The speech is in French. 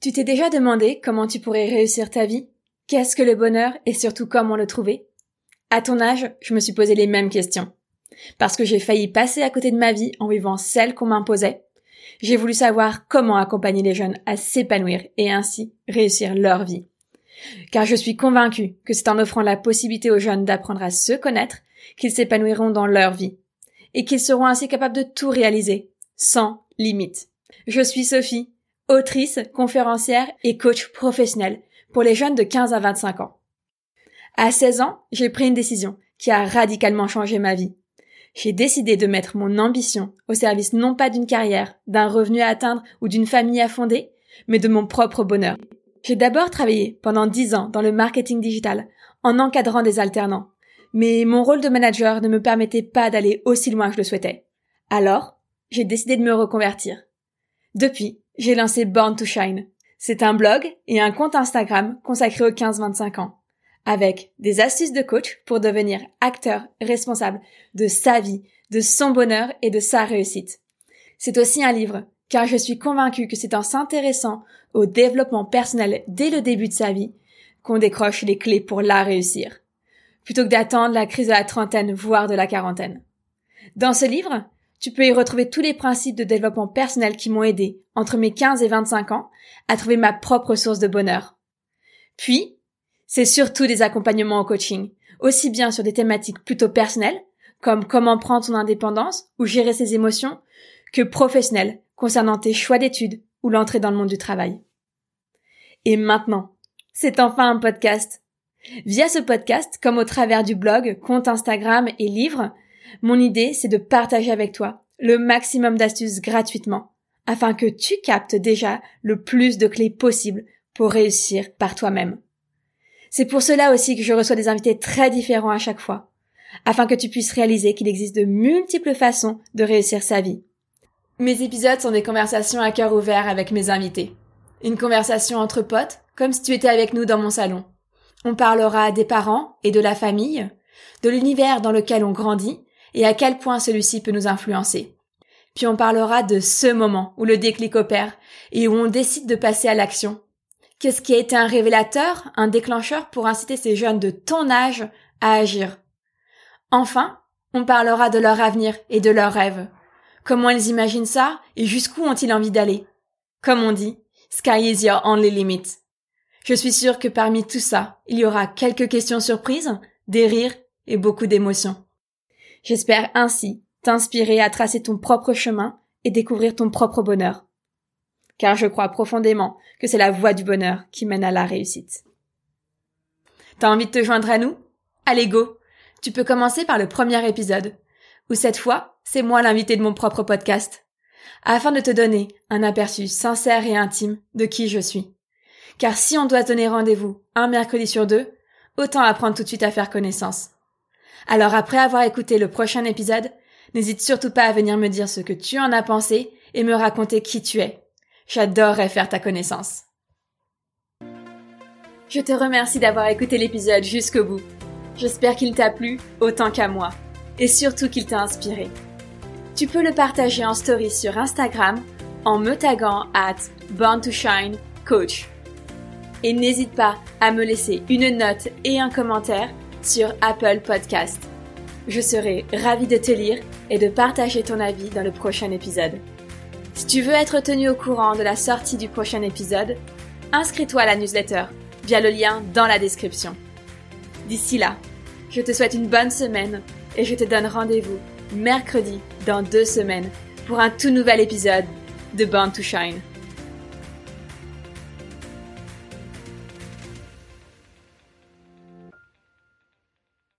Tu t'es déjà demandé comment tu pourrais réussir ta vie Qu'est-ce que le bonheur et surtout comment le trouver? À ton âge, je me suis posé les mêmes questions. Parce que j'ai failli passer à côté de ma vie en vivant celle qu'on m'imposait, j'ai voulu savoir comment accompagner les jeunes à s'épanouir et ainsi réussir leur vie. Car je suis convaincue que c'est en offrant la possibilité aux jeunes d'apprendre à se connaître qu'ils s'épanouiront dans leur vie et qu'ils seront ainsi capables de tout réaliser, sans limite. Je suis Sophie, autrice, conférencière et coach professionnel pour les jeunes de 15 à 25 ans. À 16 ans, j'ai pris une décision qui a radicalement changé ma vie. J'ai décidé de mettre mon ambition au service non pas d'une carrière, d'un revenu à atteindre ou d'une famille à fonder, mais de mon propre bonheur. J'ai d'abord travaillé pendant 10 ans dans le marketing digital, en encadrant des alternants. Mais mon rôle de manager ne me permettait pas d'aller aussi loin que je le souhaitais. Alors, j'ai décidé de me reconvertir. Depuis, j'ai lancé Born to Shine. C'est un blog et un compte Instagram consacré aux 15-25 ans, avec des astuces de coach pour devenir acteur responsable de sa vie, de son bonheur et de sa réussite. C'est aussi un livre, car je suis convaincue que c'est en s'intéressant au développement personnel dès le début de sa vie qu'on décroche les clés pour la réussir, plutôt que d'attendre la crise de la trentaine, voire de la quarantaine. Dans ce livre, tu peux y retrouver tous les principes de développement personnel qui m'ont aidé, entre mes 15 et 25 ans, à trouver ma propre source de bonheur. Puis, c'est surtout des accompagnements en coaching, aussi bien sur des thématiques plutôt personnelles, comme comment prendre son indépendance ou gérer ses émotions, que professionnelles, concernant tes choix d'études ou l'entrée dans le monde du travail. Et maintenant, c'est enfin un podcast. Via ce podcast, comme au travers du blog, compte Instagram et livres, mon idée, c'est de partager avec toi le maximum d'astuces gratuitement, afin que tu captes déjà le plus de clés possibles pour réussir par toi-même. C'est pour cela aussi que je reçois des invités très différents à chaque fois, afin que tu puisses réaliser qu'il existe de multiples façons de réussir sa vie. Mes épisodes sont des conversations à cœur ouvert avec mes invités. Une conversation entre potes, comme si tu étais avec nous dans mon salon. On parlera des parents et de la famille, de l'univers dans lequel on grandit, et à quel point celui-ci peut nous influencer. Puis on parlera de ce moment où le déclic opère et où on décide de passer à l'action. Qu'est-ce qui a été un révélateur, un déclencheur pour inciter ces jeunes de ton âge à agir? Enfin, on parlera de leur avenir et de leurs rêves. Comment ils imaginent ça et jusqu'où ont-ils envie d'aller? Comme on dit, sky is your only limit. Je suis sûre que parmi tout ça, il y aura quelques questions surprises, des rires et beaucoup d'émotions. J'espère ainsi t'inspirer à tracer ton propre chemin et découvrir ton propre bonheur. Car je crois profondément que c'est la voie du bonheur qui mène à la réussite. T'as envie de te joindre à nous? Allez go! Tu peux commencer par le premier épisode, où cette fois, c'est moi l'invité de mon propre podcast, afin de te donner un aperçu sincère et intime de qui je suis. Car si on doit donner rendez-vous un mercredi sur deux, autant apprendre tout de suite à faire connaissance. Alors après avoir écouté le prochain épisode, n'hésite surtout pas à venir me dire ce que tu en as pensé et me raconter qui tu es. J'adorerais faire ta connaissance. Je te remercie d'avoir écouté l'épisode jusqu'au bout. J'espère qu'il t'a plu autant qu'à moi et surtout qu'il t'a inspiré. Tu peux le partager en story sur Instagram en me taguant at Born to Shine Coach. Et n'hésite pas à me laisser une note et un commentaire sur Apple Podcast. Je serai ravie de te lire et de partager ton avis dans le prochain épisode. Si tu veux être tenu au courant de la sortie du prochain épisode, inscris-toi à la newsletter via le lien dans la description. D'ici là, je te souhaite une bonne semaine et je te donne rendez-vous mercredi dans deux semaines pour un tout nouvel épisode de Born to Shine.